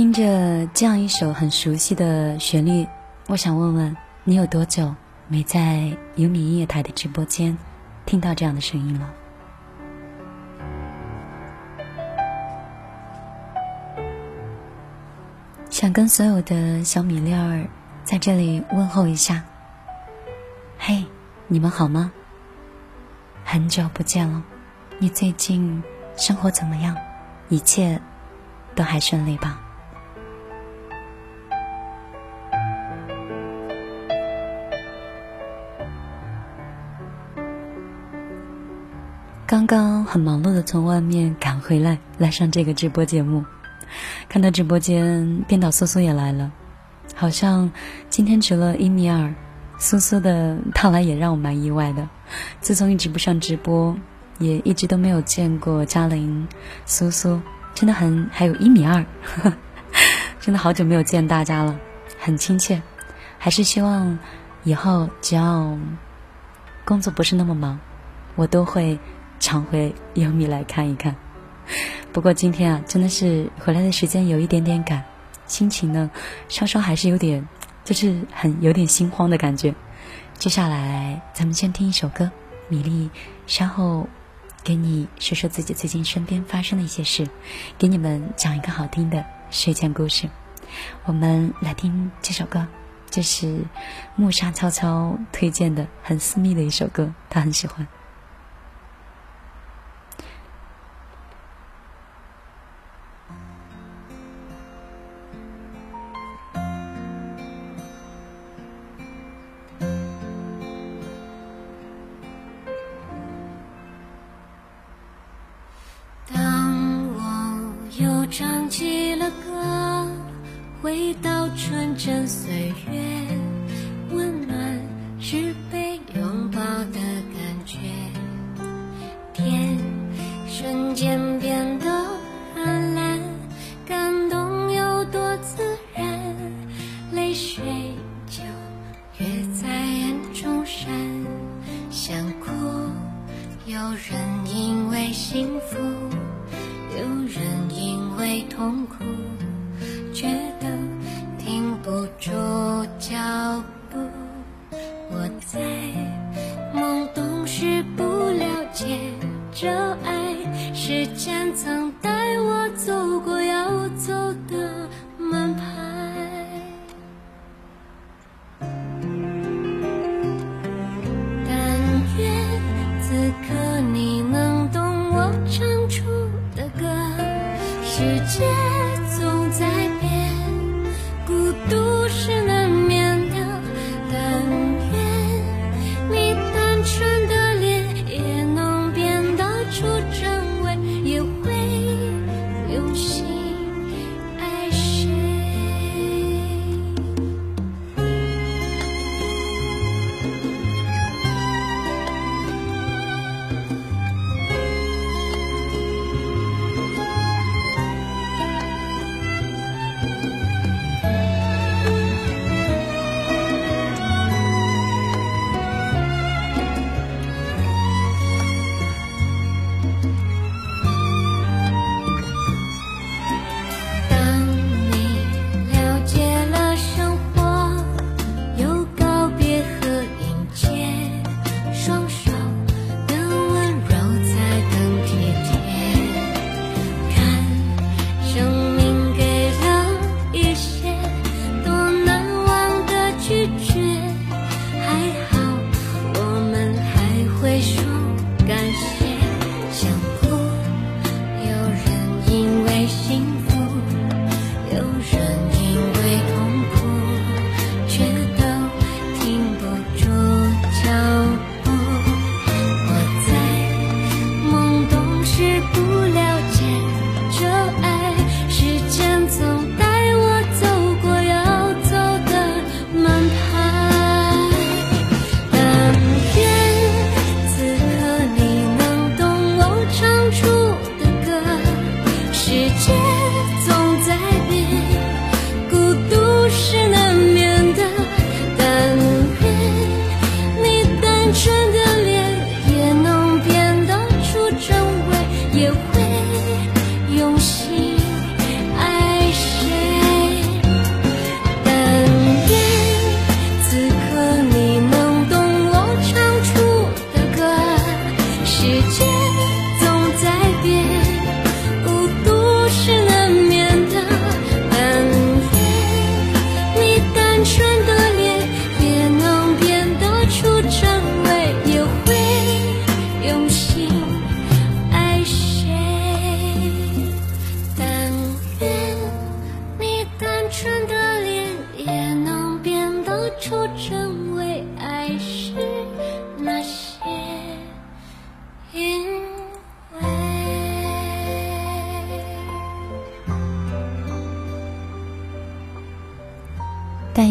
听着这样一首很熟悉的旋律，我想问问你有多久没在有米音乐台的直播间听到这样的声音了？想跟所有的小米粒儿在这里问候一下。嘿，你们好吗？很久不见了，你最近生活怎么样？一切都还顺利吧？刚刚很忙碌的从外面赶回来，来上这个直播节目，看到直播间编导苏苏也来了，好像今天除了一米二，苏苏的到来也让我蛮意外的。自从一直不上直播，也一直都没有见过嘉玲、苏苏，真的很还有一米二，真的好久没有见大家了，很亲切。还是希望以后只要工作不是那么忙，我都会常回优米来看一看。不过今天啊，真的是回来的时间有一点点赶，心情呢稍稍还是有点。就是很有点心慌的感觉。接下来，咱们先听一首歌，米粒稍后给你说说自己最近身边发生的一些事，给你们讲一个好听的睡前故事。我们来听这首歌，这是木沙悄悄推荐的很私密的一首歌，他很喜欢。回到纯真岁月。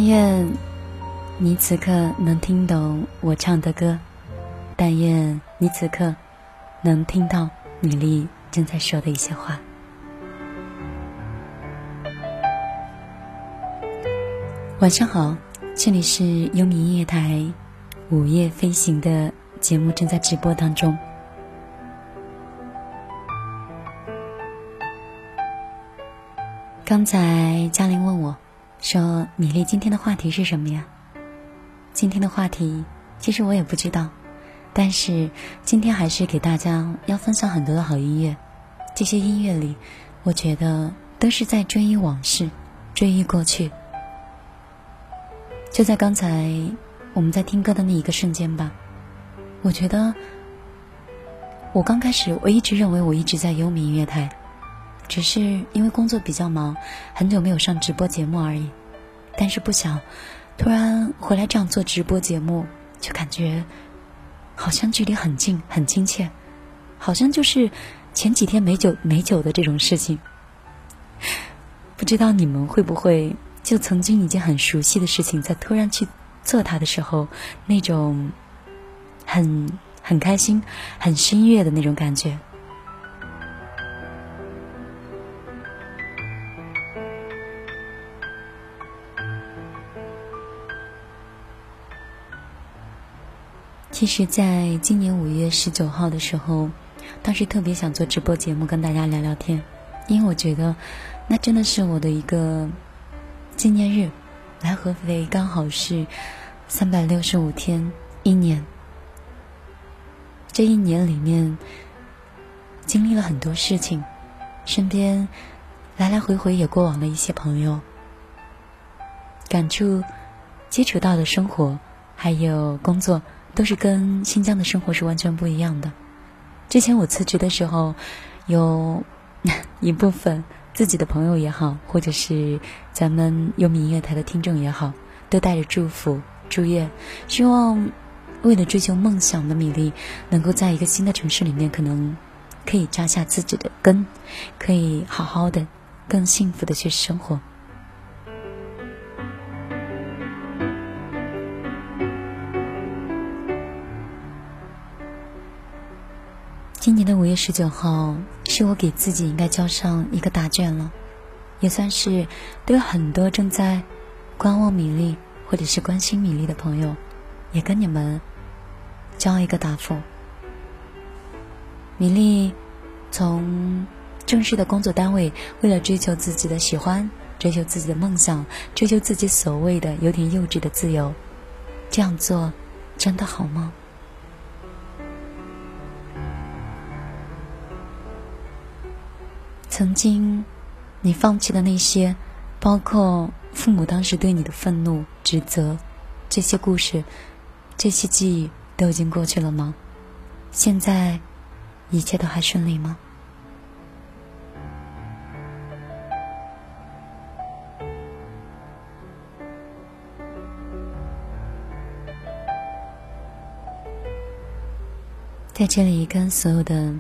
愿你此刻能听懂我唱的歌，但愿你此刻能听到米粒正在说的一些话。晚上好，这里是优米音乐台《午夜飞行》的节目正在直播当中。刚才嘉玲问我。说米粒，今天的话题是什么呀？今天的话题其实我也不知道，但是今天还是给大家要分享很多的好音乐。这些音乐里，我觉得都是在追忆往事，追忆过去。就在刚才我们在听歌的那一个瞬间吧，我觉得我刚开始我一直认为我一直在优米音乐台。只是因为工作比较忙，很久没有上直播节目而已。但是不想突然回来这样做直播节目，就感觉好像距离很近、很亲切，好像就是前几天没酒没酒的这种事情。不知道你们会不会就曾经一件很熟悉的事情，在突然去做它的时候，那种很很开心、很心悦的那种感觉。其实，在今年五月十九号的时候，当时特别想做直播节目跟大家聊聊天，因为我觉得那真的是我的一个纪念日。来合肥刚好是三百六十五天，一年。这一年里面经历了很多事情，身边来来回回也过往了一些朋友，感触接触到的生活还有工作。都是跟新疆的生活是完全不一样的。之前我辞职的时候，有 一部分自己的朋友也好，或者是咱们优米音乐台的听众也好，都带着祝福、祝愿，希望为了追求梦想的米粒，能够在一个新的城市里面，可能可以扎下自己的根，可以好好的、更幸福的去生活。月十九号，是我给自己应该交上一个答卷了，也算是对很多正在观望米粒或者是关心米粒的朋友，也跟你们交一个答复。米粒从正式的工作单位，为了追求自己的喜欢，追求自己的梦想，追求自己所谓的有点幼稚的自由，这样做真的好吗？曾经，你放弃的那些，包括父母当时对你的愤怒、指责，这些故事，这些记忆都已经过去了吗？现在，一切都还顺利吗？在这里，跟所有的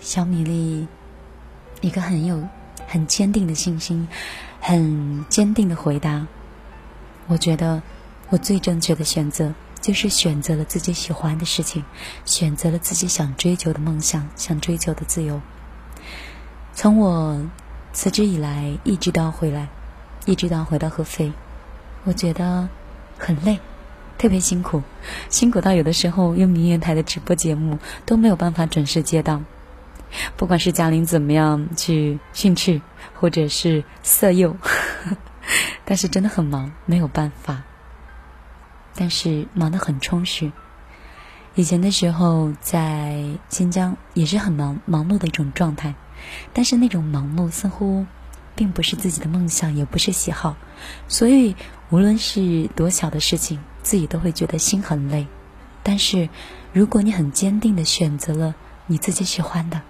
小米粒。一个很有、很坚定的信心，很坚定的回答。我觉得，我最正确的选择就是选择了自己喜欢的事情，选择了自己想追求的梦想，想追求的自由。从我辞职以来，一直到回来，一直到回到合肥，我觉得很累，特别辛苦，辛苦到有的时候用明月台的直播节目都没有办法准时接到。不管是嘉玲怎么样去训斥，或者是色诱，但是真的很忙，没有办法。但是忙得很充实，以前的时候在新疆也是很忙忙碌的一种状态，但是那种忙碌似乎并不是自己的梦想，也不是喜好，所以无论是多小的事情，自己都会觉得心很累。但是如果你很坚定的选择了你自己喜欢的，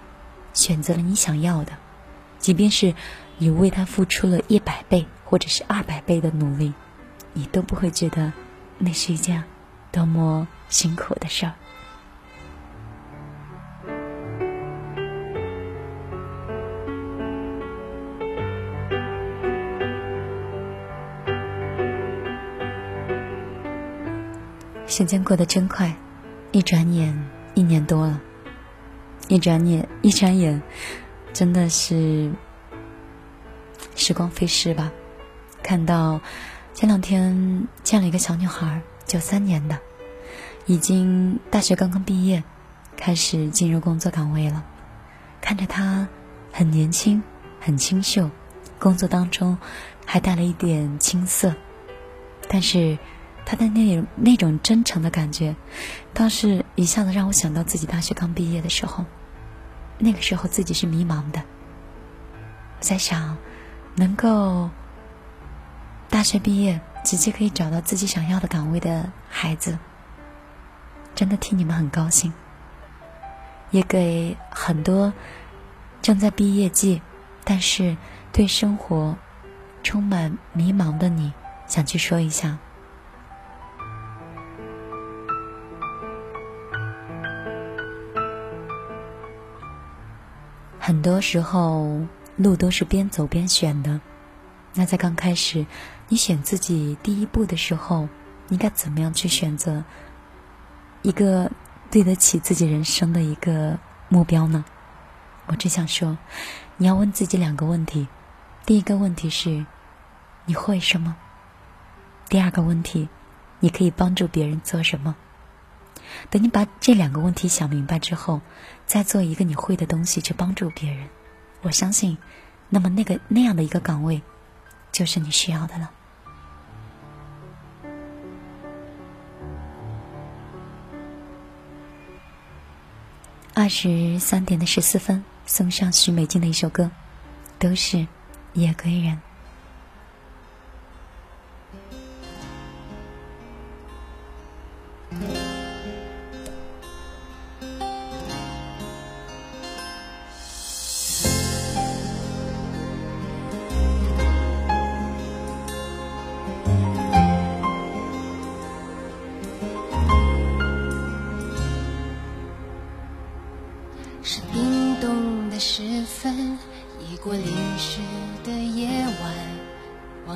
选择了你想要的，即便是你为他付出了一百倍或者是二百倍的努力，你都不会觉得那是一件多么辛苦的事儿。时间过得真快，一转眼一年多了。一转眼，一转眼，真的是时光飞逝吧。看到前两天见了一个小女孩，九三年的，已经大学刚刚毕业，开始进入工作岗位了。看着她很年轻，很清秀，工作当中还带了一点青涩，但是。她的那那种真诚的感觉，倒是一下子让我想到自己大学刚毕业的时候，那个时候自己是迷茫的。我在想，能够大学毕业直接可以找到自己想要的岗位的孩子，真的替你们很高兴，也给很多正在毕业季，但是对生活充满迷茫的你，想去说一下。很多时候，路都是边走边选的。那在刚开始，你选自己第一步的时候，应该怎么样去选择一个对得起自己人生的一个目标呢？我只想说，你要问自己两个问题：第一个问题是，你会什么？第二个问题，你可以帮助别人做什么？等你把这两个问题想明白之后，再做一个你会的东西去帮助别人，我相信，那么那个那样的一个岗位，就是你需要的了。二十三点的十四分，送上许美静的一首歌，都是夜归人。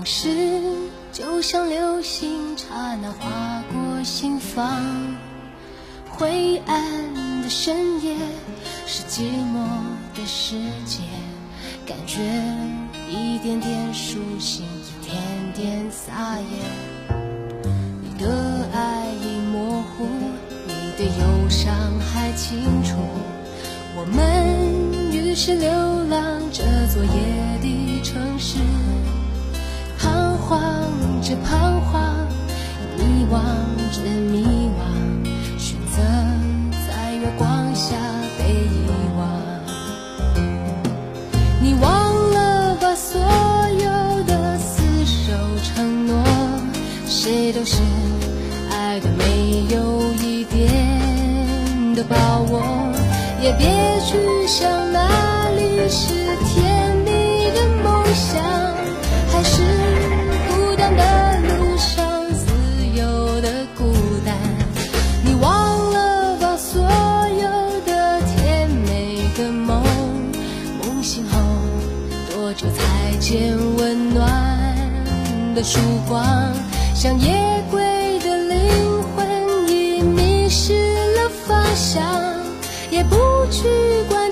是，就像流星刹那划过心房灰暗的深夜是寂寞的世界，感觉一点点苏醒，一点点撒野。你的爱已模糊，你的忧伤还清楚。我们于是流浪这座夜的城市，徨着彷徨，迷惘着迷惘。选择在月光下被遗忘，你忘了把所有的厮守承诺，谁都是爱的没有一点的把握，也别去想哪里是曙光，像夜归的灵魂已迷失了方向，也不去管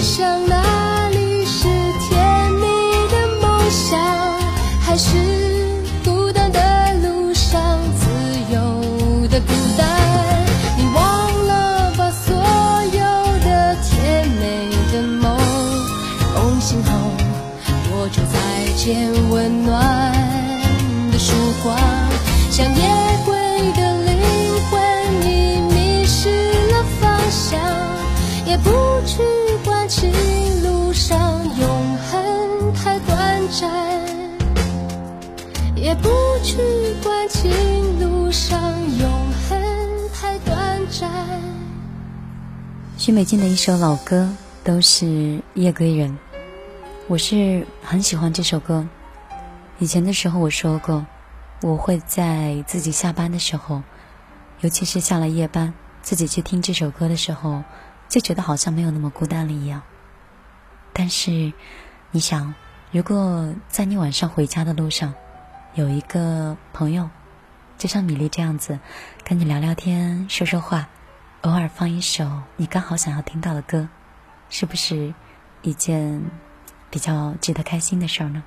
想哪里是甜蜜的梦想，还是孤单的路上自由的孤单。你忘了把所有的甜美的梦，梦醒后我就再见去关情路上永恒太短暂。许美静的一首老歌都是夜归人，我是很喜欢这首歌。以前的时候我说过，我会在自己下班的时候，尤其是下了夜班，自己去听这首歌的时候，就觉得好像没有那么孤单了一样。但是，你想，如果在你晚上回家的路上，有一个朋友，就像米粒这样子，跟你聊聊天、说说话，偶尔放一首你刚好想要听到的歌，是不是一件比较值得开心的事儿呢？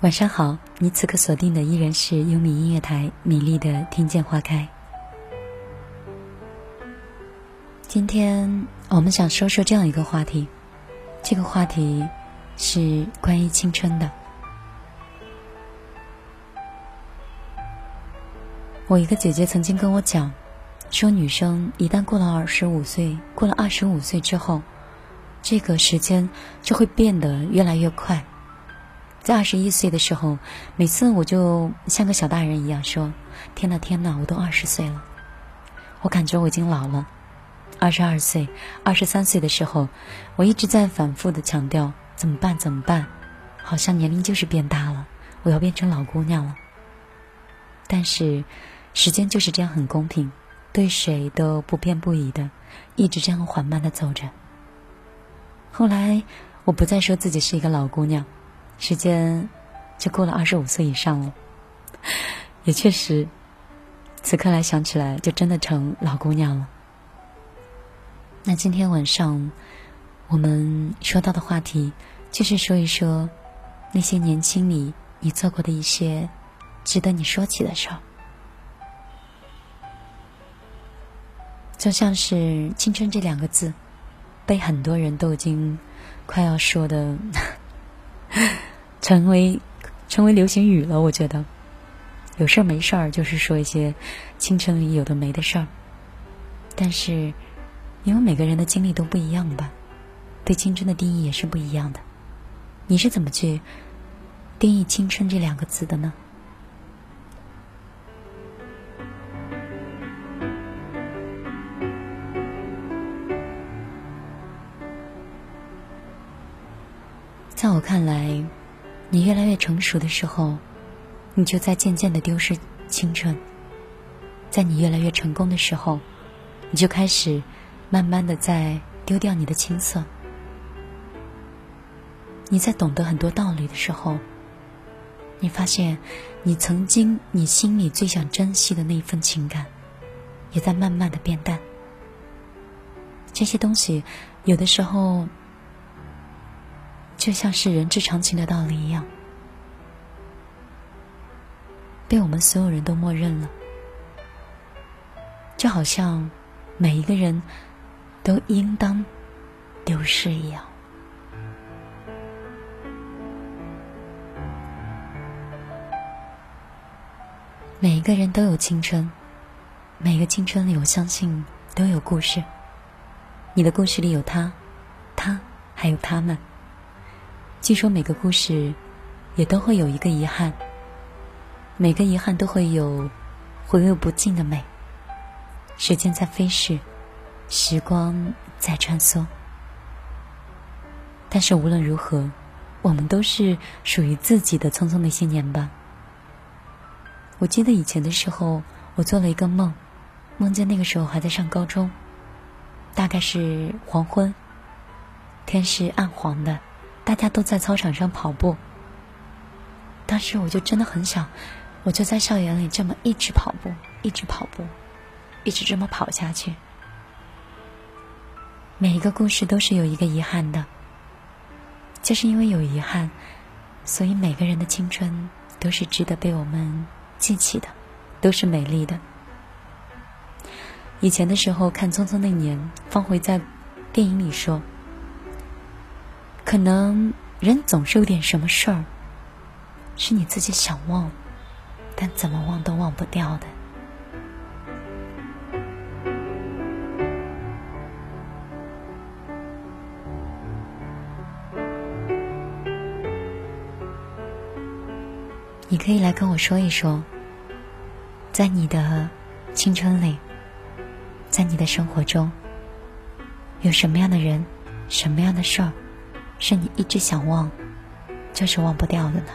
晚上好，你此刻锁定的依然是优米音乐台米粒的《听见花开》。今天我们想说说这样一个话题，这个话题是关于青春的。我一个姐姐曾经跟我讲，说女生一旦过了二十五岁，过了二十五岁之后，这个时间就会变得越来越快。在二十一岁的时候，每次我就像个小大人一样说：“天呐天呐，我都二十岁了，我感觉我已经老了。”二十二岁、二十三岁的时候，我一直在反复的强调：“怎么办？怎么办？”好像年龄就是变大了，我要变成老姑娘了。但是，时间就是这样很公平，对谁都不偏不倚的，一直这样缓慢的走着。后来，我不再说自己是一个老姑娘。时间就过了二十五岁以上了，也确实，此刻来想起来，就真的成老姑娘了。那今天晚上我们说到的话题，就是说一说那些年轻里你做过的一些值得你说起的事儿，就像是“青春”这两个字，被很多人都已经快要说的。成为成为流行语了，我觉得有事儿没事儿就是说一些青春里有的没的事儿。但是因为每个人的经历都不一样吧，对青春的定义也是不一样的。你是怎么去定义“青春”这两个字的呢？在我看来。你越来越成熟的时候，你就在渐渐的丢失青春；在你越来越成功的时候，你就开始慢慢的在丢掉你的青涩。你在懂得很多道理的时候，你发现你曾经你心里最想珍惜的那一份情感，也在慢慢的变淡。这些东西有的时候就像是人之常情的道理一样，被我们所有人都默认了，就好像每一个人都应当丢失一样。每一个人都有青春，每个青春里，我相信都有故事。你的故事里有他，他还有他们。据说每个故事也都会有一个遗憾，每个遗憾都会有回味不尽的美。时间在飞逝，时光在穿梭，但是无论如何，我们都是属于自己的匆匆那些年吧。我记得以前的时候，我做了一个梦，梦见那个时候还在上高中，大概是黄昏，天是暗黄的，大家都在操场上跑步。当时我就真的很想，我就在校园里这么一直跑步，一直跑步，一直这么跑下去。每一个故事都是有一个遗憾的，就是因为有遗憾，所以每个人的青春都是值得被我们。记起的都是美丽的。以前的时候看《匆匆那年》，方茴在电影里说：“可能人总是有点什么事儿，是你自己想忘，但怎么忘都忘不掉的。”可以来跟我说一说，在你的青春里，在你的生活中，有什么样的人、什么样的事儿，是你一直想忘，就是忘不掉的呢？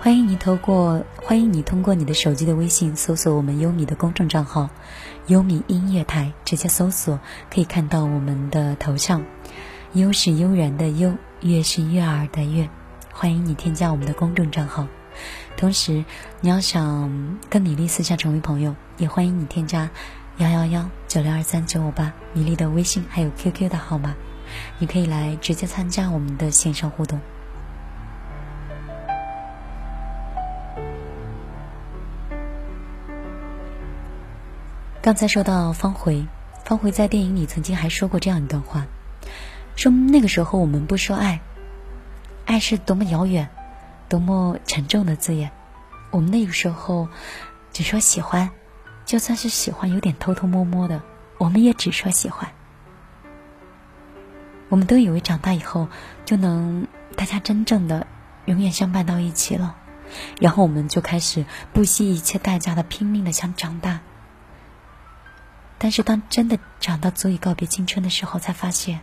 欢迎你透过欢迎你通过你的手机的微信搜索我们优米的公众账号“优米音乐台”，直接搜索可以看到我们的头像。悠是悠然的悠，悦是悦耳的悦，欢迎你添加我们的公众账号。同时，你要想跟米粒私下成为朋友，也欢迎你添加幺幺幺九六二三九五八米粒的微信还有 QQ 的号码，你可以来直接参加我们的线上互动。刚才说到方茴，方茴在电影里曾经还说过这样一段话。说那个时候我们不说爱，爱是多么遥远、多么沉重的字眼。我们那个时候只说喜欢，就算是喜欢，有点偷偷摸摸的，我们也只说喜欢。我们都以为长大以后就能大家真正的永远相伴到一起了，然后我们就开始不惜一切代价的拼命的想长大。但是当真的长到足以告别青春的时候，才发现。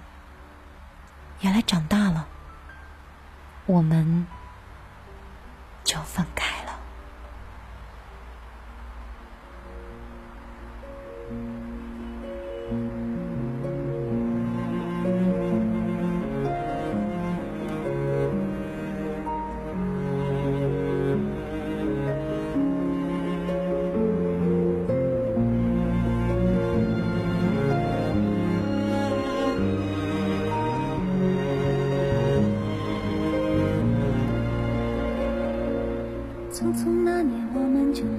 原来长大了，我们就分开了。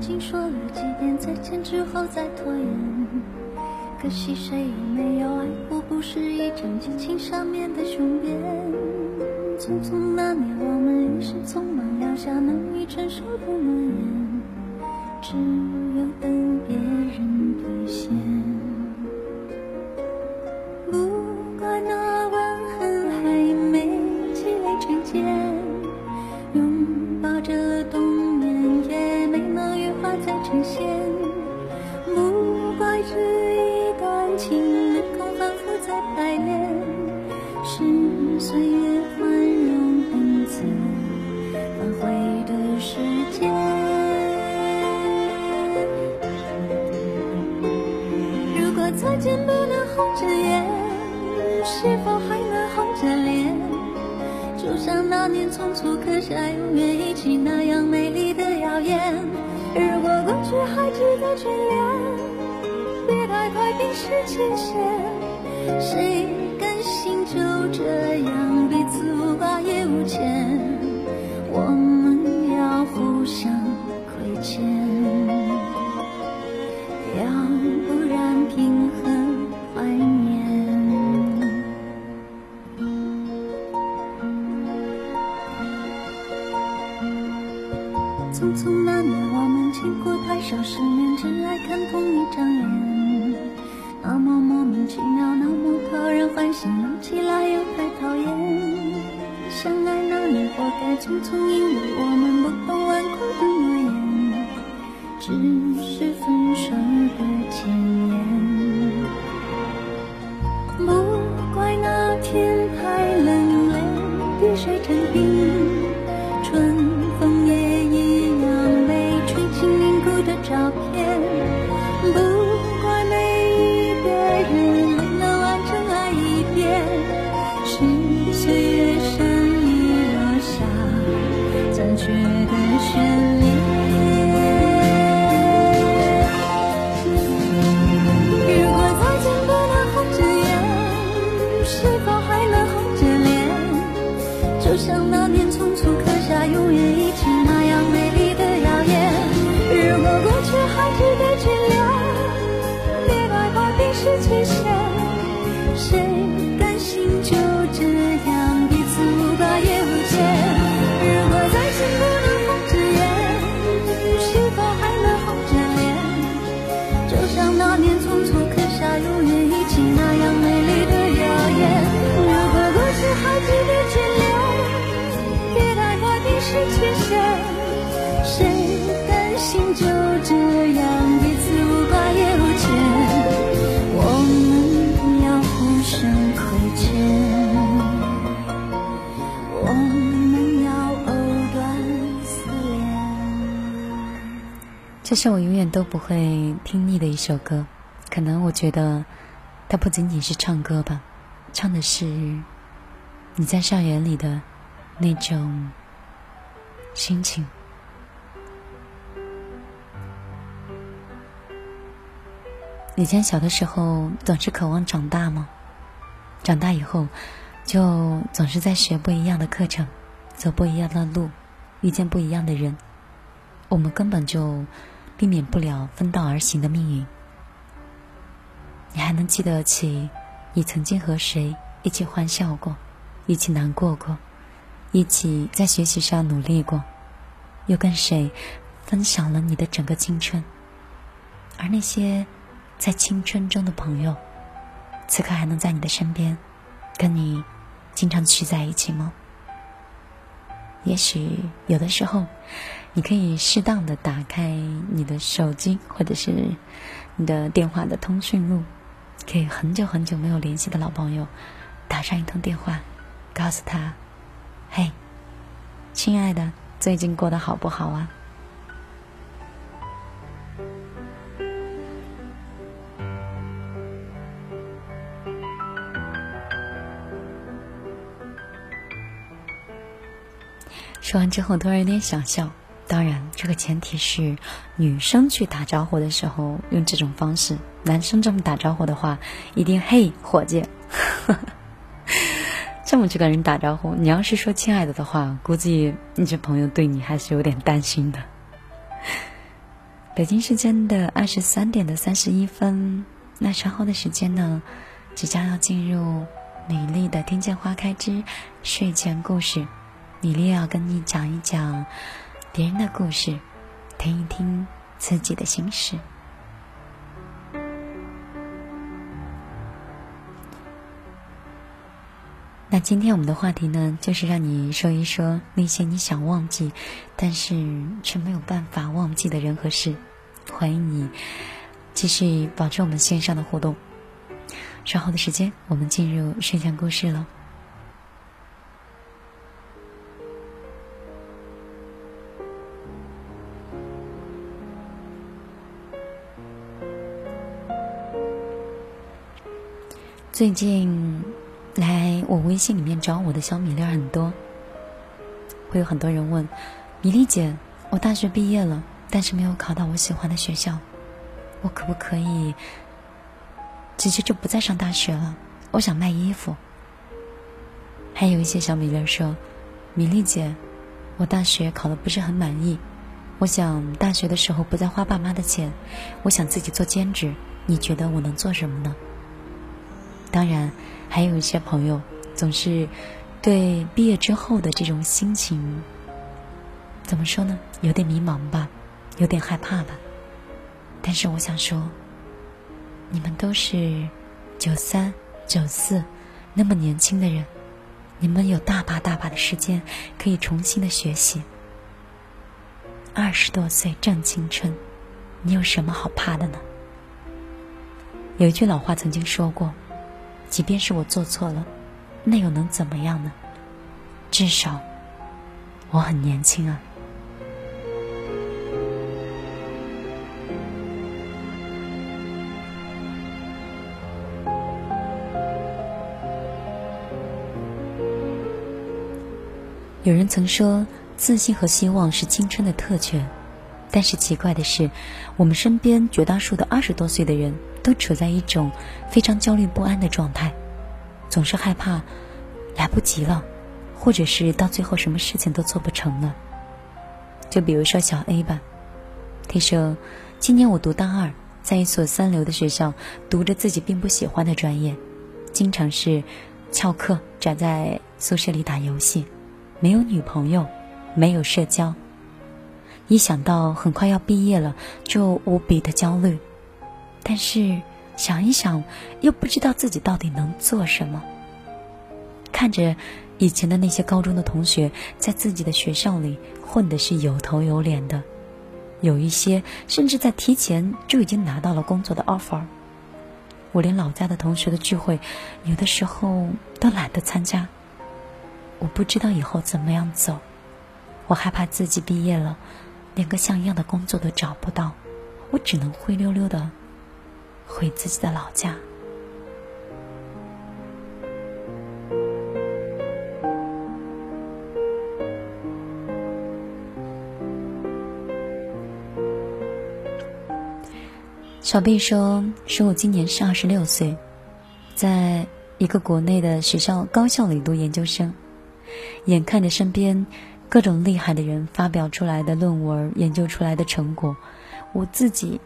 经说了几遍再见之后再拖延，可惜谁也没有爱过，不是一场激情上面的雄辩。匆匆那年，我们一时匆忙撂下难以承受的诺言，只匆匆那年，我们见过太少世面，只爱看同一张脸。那么莫名其妙，那么讨人欢喜，闹起来又太讨厌。相爱那年，活该匆匆，因为我们不懂顽固的诺言，只这是我永远都不会听腻的一首歌。可能我觉得，它不仅仅是唱歌吧，唱的是你在校园里的那种心情。以前小的时候总是渴望长大吗？长大以后，就总是在学不一样的课程，走不一样的路，遇见不一样的人。我们根本就避免不了分道而行的命运。你还能记得起你曾经和谁一起欢笑过，一起难过过，一起在学习上努力过，又跟谁分享了你的整个青春？而那些在青春中的朋友，此刻还能在你的身边，跟你经常聚在一起吗？也许有的时候，你可以适当的打开你的手机或者是你的电话的通讯录，给很久很久没有联系的老朋友打上一通电话，告诉他：“嘿，亲爱的，最近过得好不好啊？”说完之后，突然有点想笑。当然，这个前提是女生去打招呼的时候用这种方式，男生这么打招呼的话，一定嘿，伙计，这么去跟人打招呼。你要是说亲爱的的话，估计你这朋友对你还是有点担心的。北京时间的二十三点的三十一分，那稍后的时间呢，即将要进入李丽的《听见花开之睡前故事》。李丽要跟你讲一讲别人的故事，听一听自己的心事。那今天我们的话题呢，就是让你说一说那些你想忘记，但是却没有办法忘记的人和事。欢迎你继续保持我们线上的互动。稍后的时间，我们进入睡前故事了。最近来我微信里面找我的小米粒很多，会有很多人问米粒姐，我大学毕业了，但是没有考到我喜欢的学校，我可不可以直接就不再上大学了？我想卖衣服。还有一些小米粒说：“米粒姐，我大学考的不是很满意，我想大学的时候不再花爸妈的钱，我想自己做兼职。你觉得我能做什么呢？”当然，还有一些朋友总是对毕业之后的这种心情，怎么说呢？有点迷茫吧。有点害怕吧，但是我想说，你们都是九三、九四那么年轻的人，你们有大把大把的时间可以重新的学习。二十多岁正青春，你有什么好怕的呢？有一句老话曾经说过：“即便是我做错了，那又能怎么样呢？至少我很年轻啊。”有人曾说，自信和希望是青春的特权，但是奇怪的是，我们身边绝大多数的二十多岁的人都处在一种非常焦虑不安的状态，总是害怕来不及了，或者是到最后什么事情都做不成了。就比如说小 A 吧，他说：“今年我读大二，在一所三流的学校读着自己并不喜欢的专业，经常是翘课宅在宿舍里打游戏。”没有女朋友，没有社交。一想到很快要毕业了，就无比的焦虑。但是想一想，又不知道自己到底能做什么。看着以前的那些高中的同学，在自己的学校里混的是有头有脸的，有一些甚至在提前就已经拿到了工作的 offer。我连老家的同学的聚会，有的时候都懒得参加。我不知道以后怎么样走，我害怕自己毕业了，连个像样的工作都找不到，我只能灰溜溜的回自己的老家。小贝说：“说我今年是二十六岁，在一个国内的学校高校里读研究生。”眼看着身边各种厉害的人发表出来的论文、研究出来的成果，我自己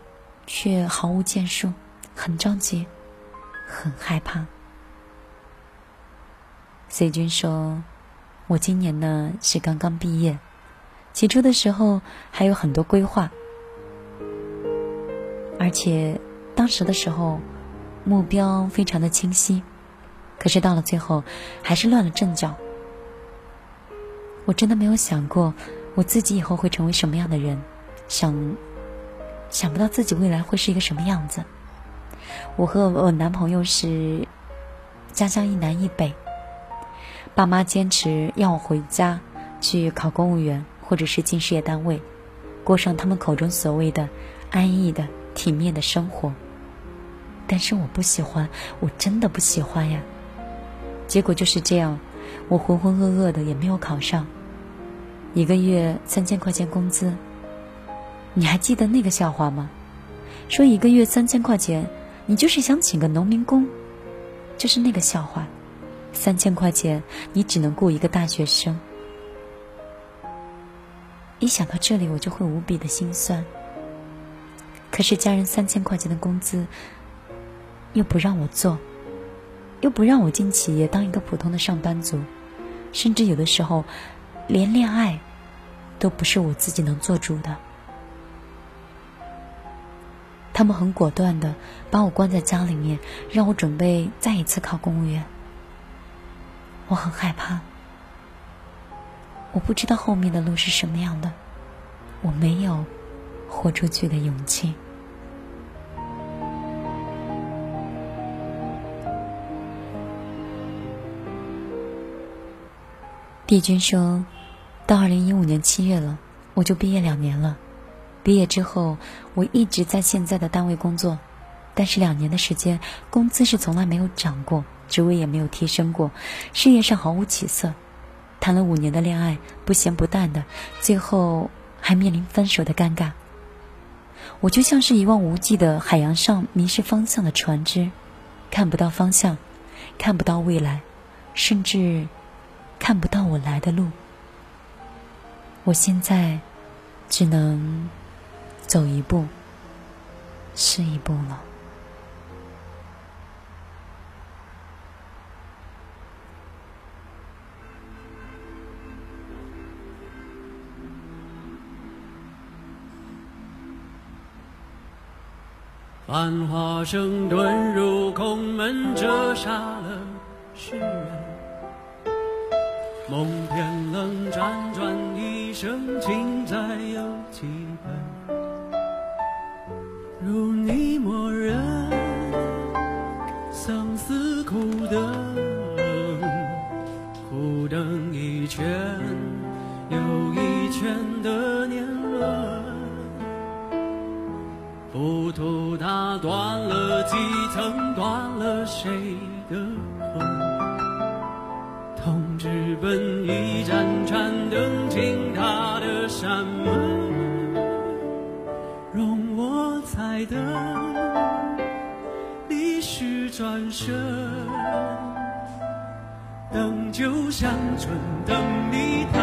却毫无建树，很着急，很害怕。随军说：“我今年呢是刚刚毕业，起初的时候还有很多规划，而且当时的时候目标非常的清晰，可是到了最后还是乱了阵脚。”我真的没有想过，我自己以后会成为什么样的人，想想不到自己未来会是一个什么样子。我和我男朋友是家乡一南一北，爸妈坚持要我回家去考公务员或者是进事业单位，过上他们口中所谓的安逸的、体面的生活。但是我不喜欢，我真的不喜欢呀。结果就是这样，我浑浑噩噩的也没有考上。一个月三千块钱工资，你还记得那个笑话吗？说一个月三千块钱，你就是想请个农民工，就是那个笑话。三千块钱，你只能雇一个大学生。一想到这里，我就会无比的心酸。可是家人三千块钱的工资，又不让我做，又不让我进企业当一个普通的上班族，甚至有的时候。连恋爱都不是我自己能做主的，他们很果断的把我关在家里面，让我准备再一次考公务员。我很害怕，我不知道后面的路是什么样的，我没有豁出去的勇气。帝君说。到二零一五年七月了，我就毕业两年了。毕业之后，我一直在现在的单位工作，但是两年的时间，工资是从来没有涨过，职位也没有提升过，事业上毫无起色。谈了五年的恋爱，不咸不淡的，最后还面临分手的尴尬。我就像是一望无际的海洋上迷失方向的船只，看不到方向，看不到未来，甚至看不到我来的路。我现在只能走一步是一步了。繁华声遁入空门，折煞了世人。梦偏冷，辗转一生，情债有几本？如你默认，相思苦等，苦等一圈又一圈的年轮。浮屠它断了几层，断了谁的？直奔一盏盏灯，进他的山门，容我再等，历史转身，等酒香醇，等你弹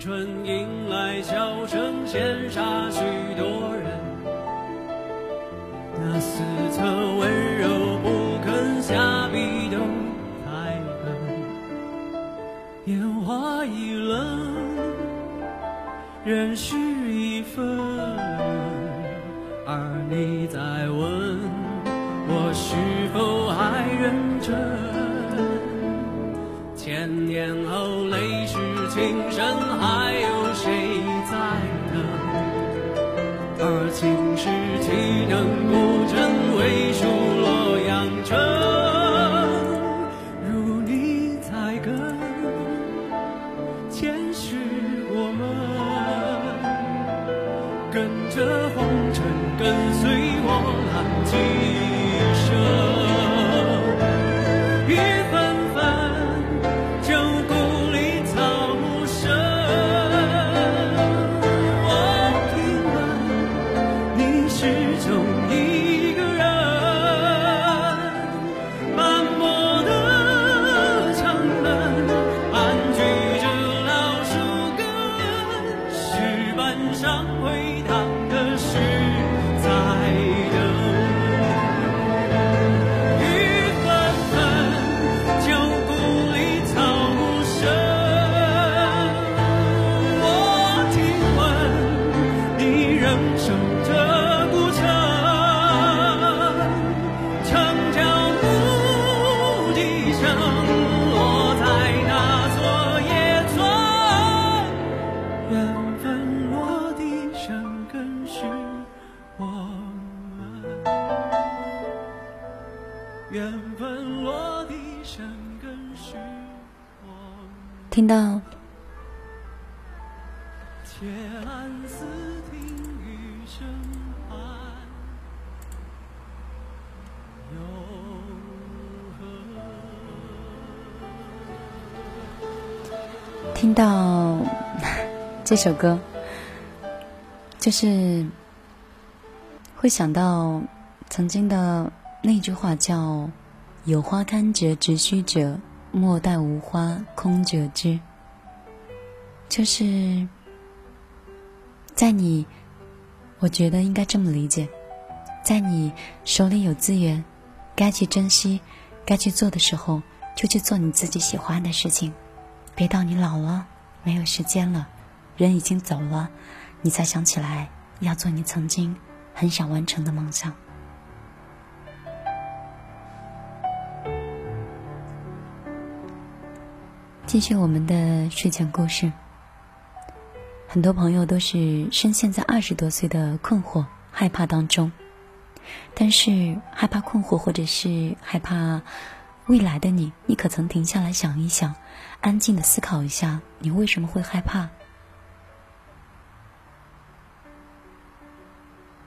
春迎来笑声，羡煞许多人。那四侧温柔不肯下笔都太狠，烟花易冷，人事已分。而你在问我是否还认真？千年后，泪水情深，还听到。听到 这首歌，就是会想到曾经的那句话，叫“有花堪折直须折，莫待无花空折枝”。就是在你，我觉得应该这么理解，在你手里有资源，该去珍惜，该去做的时候，就去做你自己喜欢的事情。别到你老了，没有时间了，人已经走了，你才想起来要做你曾经很想完成的梦想。继续我们的睡前故事。很多朋友都是深陷在二十多岁的困惑、害怕当中，但是害怕困惑，或者是害怕。未来的你，你可曾停下来想一想，安静的思考一下，你为什么会害怕？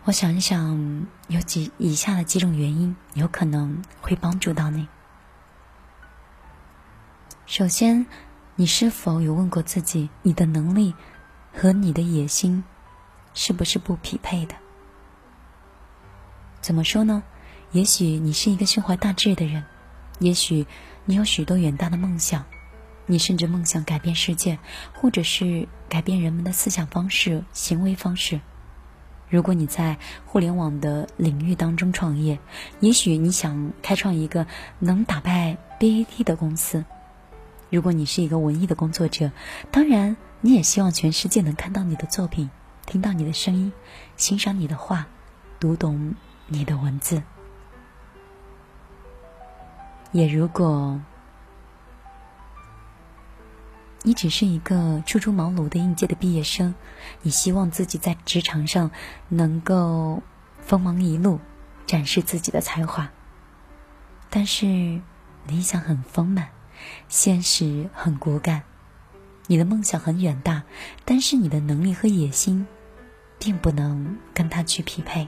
我想一想，有几以下的几种原因，有可能会帮助到你。首先，你是否有问过自己，你的能力和你的野心是不是不匹配的？怎么说呢？也许你是一个胸怀大志的人。也许你有许多远大的梦想，你甚至梦想改变世界，或者是改变人们的思想方式、行为方式。如果你在互联网的领域当中创业，也许你想开创一个能打败 BAT 的公司。如果你是一个文艺的工作者，当然你也希望全世界能看到你的作品，听到你的声音，欣赏你的画，读懂你的文字。也如果，你只是一个初出茅庐的应届的毕业生，你希望自己在职场上能够锋芒一路，展示自己的才华。但是理想很丰满，现实很骨感。你的梦想很远大，但是你的能力和野心，并不能跟他去匹配。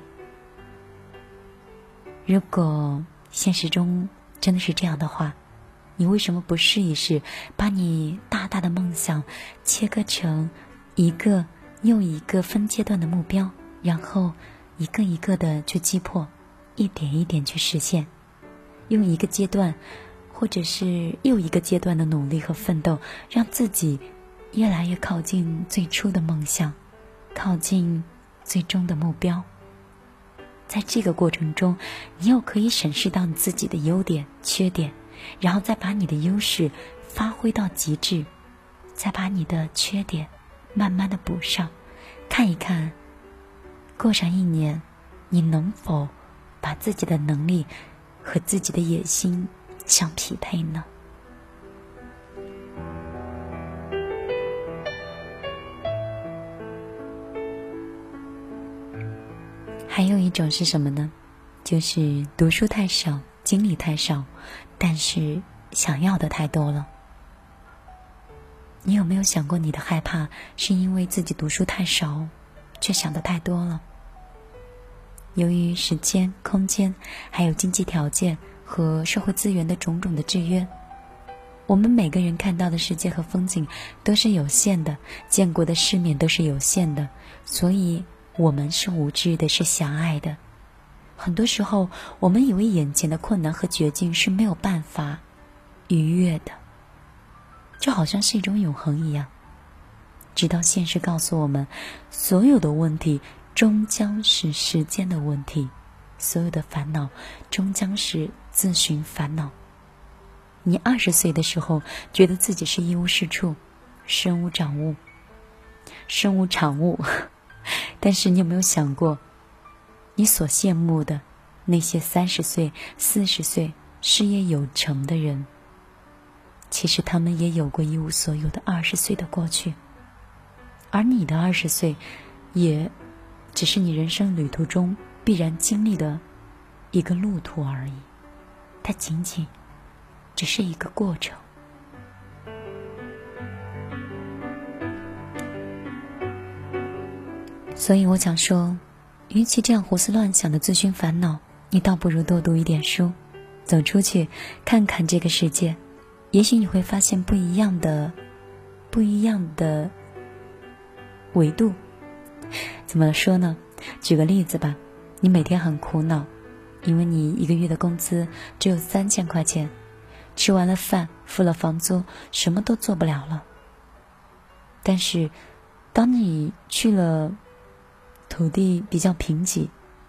如果现实中，真的是这样的话，你为什么不试一试，把你大大的梦想切割成一个又一个分阶段的目标，然后一个一个的去击破，一点一点去实现，用一个阶段，或者是又一个阶段的努力和奋斗，让自己越来越靠近最初的梦想，靠近最终的目标。在这个过程中，你又可以审视到你自己的优点、缺点，然后再把你的优势发挥到极致，再把你的缺点慢慢的补上，看一看，过上一年，你能否把自己的能力和自己的野心相匹配呢？还有一种是什么呢？就是读书太少，经历太少，但是想要的太多了。你有没有想过，你的害怕是因为自己读书太少，却想的太多了？由于时间、空间，还有经济条件和社会资源的种种的制约，我们每个人看到的世界和风景都是有限的，见过的世面都是有限的，所以。我们是无知的，是狭隘的。很多时候，我们以为眼前的困难和绝境是没有办法逾越的，就好像是一种永恒一样。直到现实告诉我们，所有的问题终将是时间的问题，所有的烦恼终将是自寻烦恼。你二十岁的时候，觉得自己是一无是处，身无长物，身无长物。但是你有没有想过，你所羡慕的那些三十岁、四十岁事业有成的人，其实他们也有过一无所有的二十岁的过去，而你的二十岁，也只是你人生旅途中必然经历的一个路途而已，它仅仅只是一个过程。所以我想说与其这样胡思乱想的自寻烦恼你倒不如多读一点书走出去看看这个世界。也许你会发现不一样的不一样的维度。怎么说呢？举个例子吧你每天很苦恼因为你一个月的工资只有三千块钱，吃完了饭，付了房租，什么都做不了了。但是，当你去了土地比较贫瘠，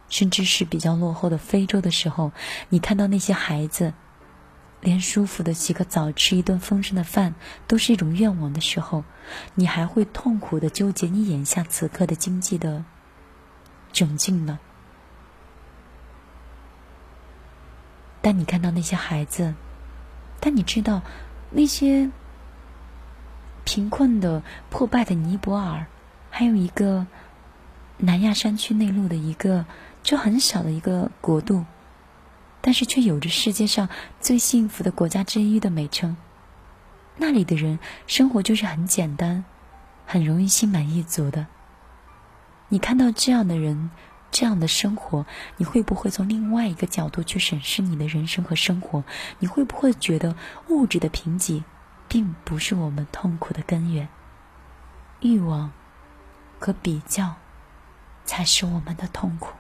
甚至是比较落后的非洲的时候，你看到那些孩子，连舒服的洗个澡、吃一顿丰盛的饭都是一种愿望的时候，你还会痛苦的纠结你眼下此刻的经济的窘境吗？但你看到那些孩子，但你知道那些。贫困的、破败的尼泊尔，还有一个南亚山区内陆的一个就很小的一个国度，但是却有着世界上最幸福的国家之一的美称。那里的人生活就是很简单，很容易心满意足的。你看到这样的人、这样的生活，你会不会从另外一个角度去审视你的人生和生活？你会不会觉得物质的贫瘠？并不是我们痛苦的根源，欲望和比较才是我们的痛苦。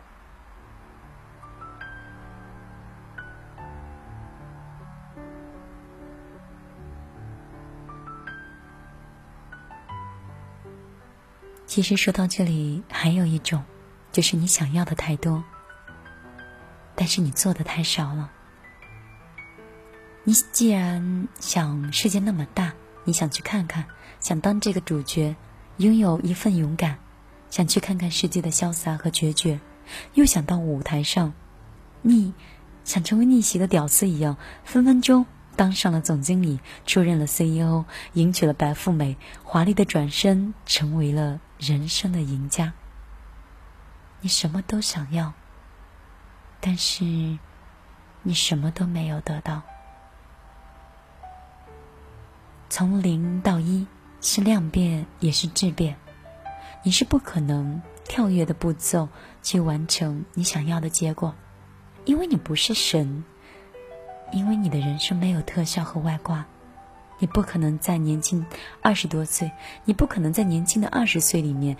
其实说到这里，还有一种，就是你想要的太多，但是你做的太少了。你既然想世界那么大，你想去看看，想当这个主角，拥有一份勇敢，想去看看世界的潇洒和决绝，又想到舞台上，逆，想成为逆袭的屌丝一样，分分钟当上了总经理，出任了 CEO，迎娶了白富美，华丽的转身成为了人生的赢家。你什么都想要，但是你什么都没有得到。从零到一是量变，也是质变。你是不可能跳跃的步骤去完成你想要的结果，因为你不是神，因为你的人生没有特效和外挂。你不可能在年轻二十多岁，你不可能在年轻的二十岁里面，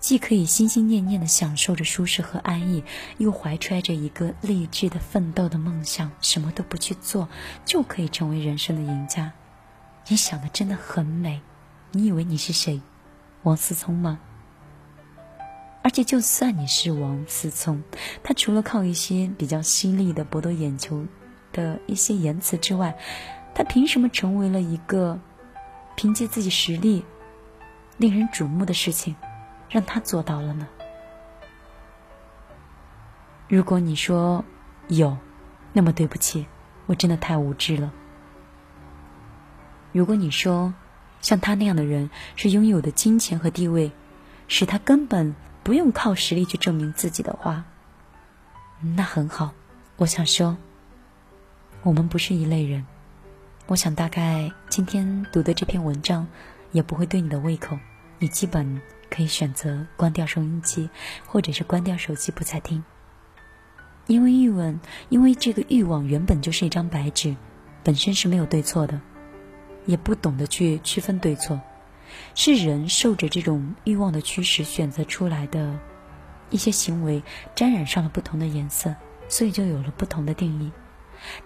既可以心心念念的享受着舒适和安逸，又怀揣着一个励志的奋斗的梦想，什么都不去做，就可以成为人生的赢家。你想的真的很美，你以为你是谁？王思聪吗？而且就算你是王思聪，他除了靠一些比较犀利的博得眼球的一些言辞之外，他凭什么成为了一个凭借自己实力令人瞩目的事情，让他做到了呢？如果你说有，那么对不起，我真的太无知了。如果你说，像他那样的人是拥有的金钱和地位，使他根本不用靠实力去证明自己的话，那很好。我想说，我们不是一类人。我想大概今天读的这篇文章也不会对你的胃口，你基本可以选择关掉收音机，或者是关掉手机不再听。因为欲望，因为这个欲望原本就是一张白纸，本身是没有对错的。也不懂得去区分对错，是人受着这种欲望的驱使选择出来的一些行为，沾染上了不同的颜色，所以就有了不同的定义。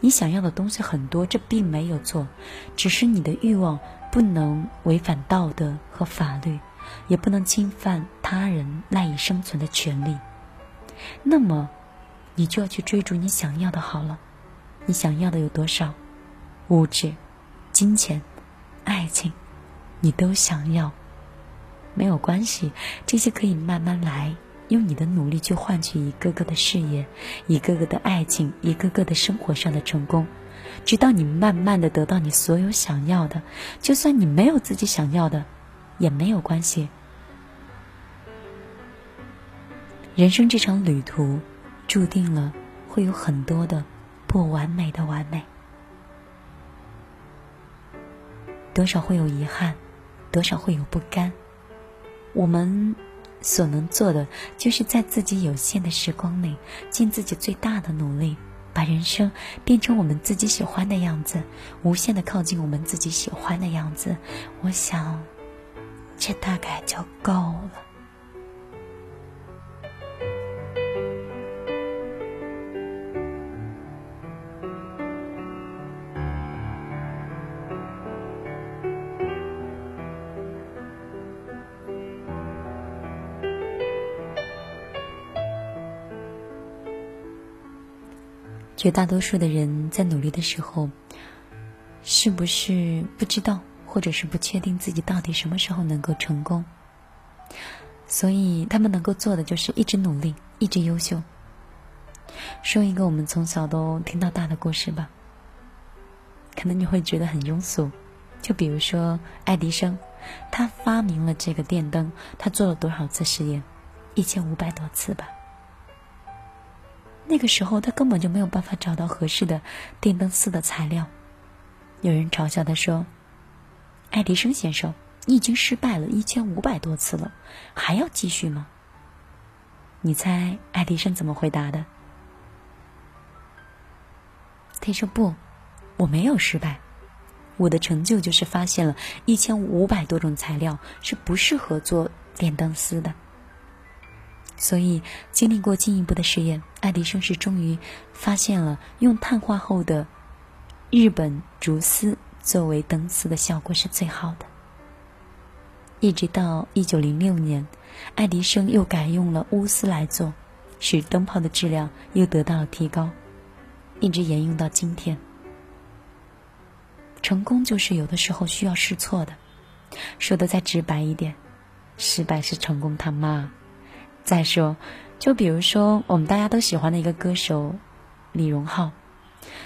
你想要的东西很多，这并没有错，只是你的欲望不能违反道德和法律，也不能侵犯他人赖以生存的权利。那么，你就要去追逐你想要的好了。你想要的有多少？物质、金钱。爱情，你都想要，没有关系，这些可以慢慢来，用你的努力去换取一个个的事业，一个个的爱情，一个个的生活上的成功，直到你慢慢的得到你所有想要的。就算你没有自己想要的，也没有关系。人生这场旅途，注定了会有很多的不完美的完美。多少会有遗憾，多少会有不甘。我们所能做的，就是在自己有限的时光内，尽自己最大的努力，把人生变成我们自己喜欢的样子，无限的靠近我们自己喜欢的样子。我想，这大概就够了。绝大多数的人在努力的时候，是不是不知道，或者是不确定自己到底什么时候能够成功？所以他们能够做的就是一直努力，一直优秀。说一个我们从小都听到大的故事吧，可能你会觉得很庸俗，就比如说爱迪生，他发明了这个电灯，他做了多少次实验？一千五百多次吧。那个时候，他根本就没有办法找到合适的电灯丝的材料。有人嘲笑他说：“爱迪生先生，你已经失败了一千五百多次了，还要继续吗？”你猜爱迪生怎么回答的？他说：“不，我没有失败，我的成就就是发现了一千五百多种材料是不适合做电灯丝的。”所以，经历过进一步的实验，爱迪生是终于发现了用碳化后的日本竹丝作为灯丝的效果是最好的。一直到一九零六年，爱迪生又改用了钨丝来做，使灯泡的质量又得到了提高，一直沿用到今天。成功就是有的时候需要试错的，说的再直白一点，失败是成功他妈。再说，就比如说我们大家都喜欢的一个歌手李荣浩，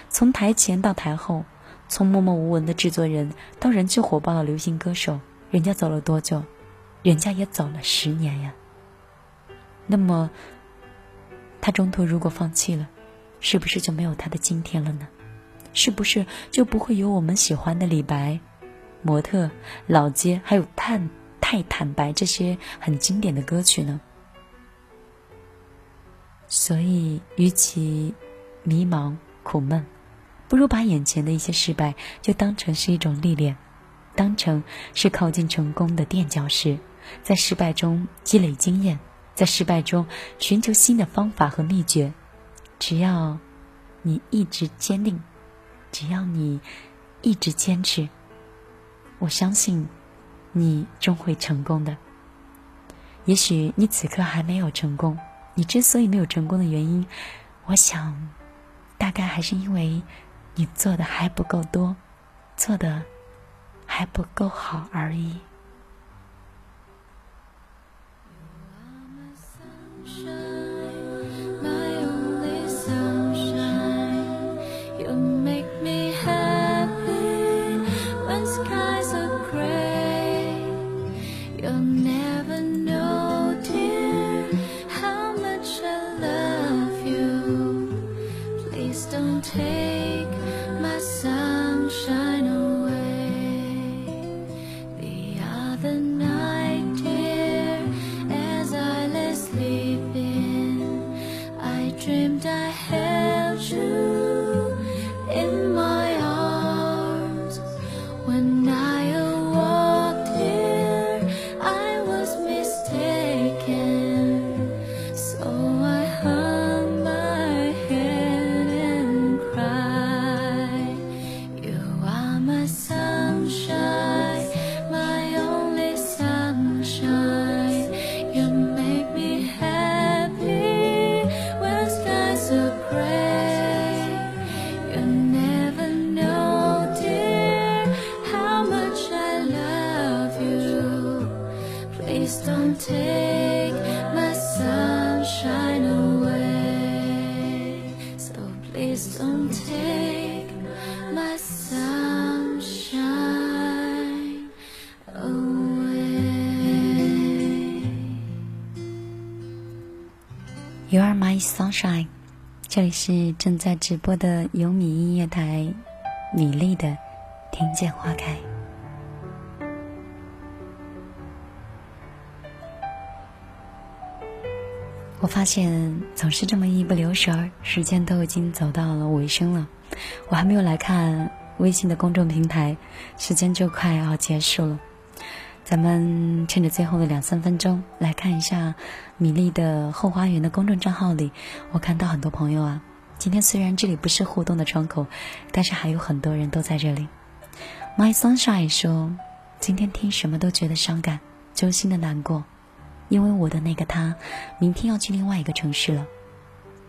从台前到台后，从默默无闻的制作人到人气火爆的流行歌手，人家走了多久？人家也走了十年呀。那么，他中途如果放弃了，是不是就没有他的今天了呢？是不是就不会有我们喜欢的李白、模特、老街，还有太太坦白这些很经典的歌曲呢？所以，与其迷茫苦闷，不如把眼前的一些失败就当成是一种历练，当成是靠近成功的垫脚石，在失败中积累经验，在失败中寻求新的方法和秘诀。只要你一直坚定，只要你一直坚持，我相信你终会成功的。也许你此刻还没有成功。你之所以没有成功的原因，我想，大概还是因为你做的还不够多，做的还不够好而已。这里是正在直播的有米音乐台，米粒的听见花开。我发现总是这么一不留神儿，时间都已经走到了尾声了。我还没有来看微信的公众平台，时间就快要结束了。咱们趁着最后的两三分钟来看一下米粒的后花园的公众账号里，我看到很多朋友啊。今天虽然这里不是互动的窗口，但是还有很多人都在这里。My Sunshine 说，今天听什么都觉得伤感，揪心的难过。因为我的那个他，明天要去另外一个城市了，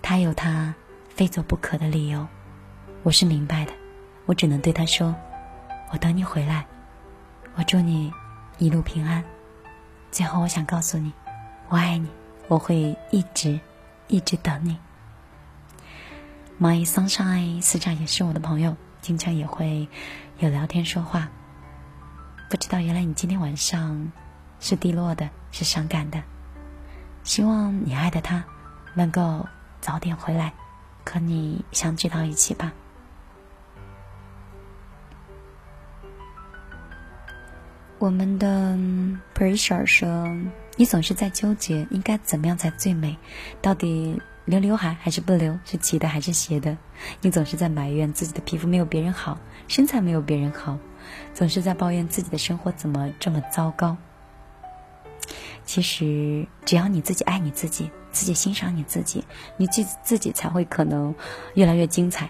他有他非走不可的理由，我是明白的，我只能对他说，我等你回来，我祝你一路平安。最后，我想告诉你，我爱你，我会一直一直等你。My Sunshine 私下也是我的朋友，经常也会有聊天说话。不知道原来你今天晚上。是低落的，是伤感的。希望你爱的他能够早点回来，和你相聚到一起吧。我们的 Pressure 说：“你总是在纠结应该怎么样才最美，到底留刘海还是不留，是齐的还是斜的？你总是在埋怨自己的皮肤没有别人好，身材没有别人好，总是在抱怨自己的生活怎么这么糟糕。”其实，只要你自己爱你自己，自己欣赏你自己，你自自己才会可能越来越精彩。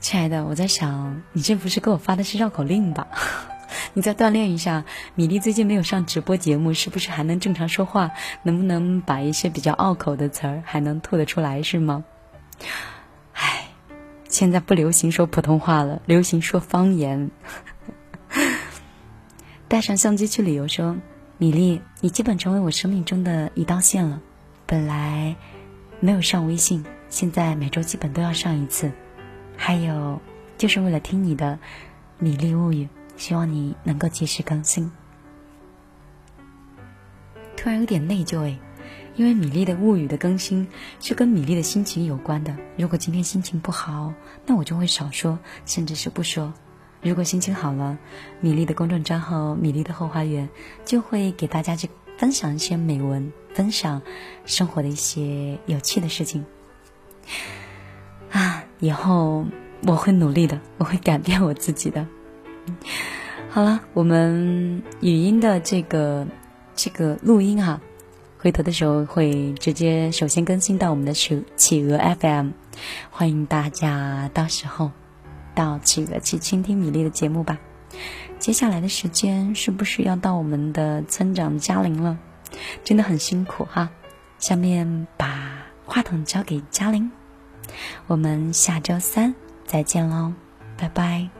亲爱的，我在想，你这不是给我发的是绕口令吧？你再锻炼一下。米粒最近没有上直播节目，是不是还能正常说话？能不能把一些比较拗口的词儿还能吐得出来？是吗？唉，现在不流行说普通话了，流行说方言。带上相机去旅游，说。米粒，你基本成为我生命中的一道线了。本来没有上微信，现在每周基本都要上一次。还有，就是为了听你的《米粒物语》，希望你能够及时更新。突然有点内疚哎，因为米粒的物语的更新是跟米粒的心情有关的。如果今天心情不好，那我就会少说，甚至是不说。如果心情好了，米粒的公众账号“米粒的后花园”就会给大家去分享一些美文，分享生活的一些有趣的事情。啊，以后我会努力的，我会改变我自己的。好了，我们语音的这个这个录音啊，回头的时候会直接首先更新到我们的企企鹅 FM，欢迎大家到时候。到企鹅去倾听米粒的节目吧。接下来的时间是不是要到我们的村长嘉玲了？真的很辛苦哈。下面把话筒交给嘉玲，我们下周三再见喽，拜拜。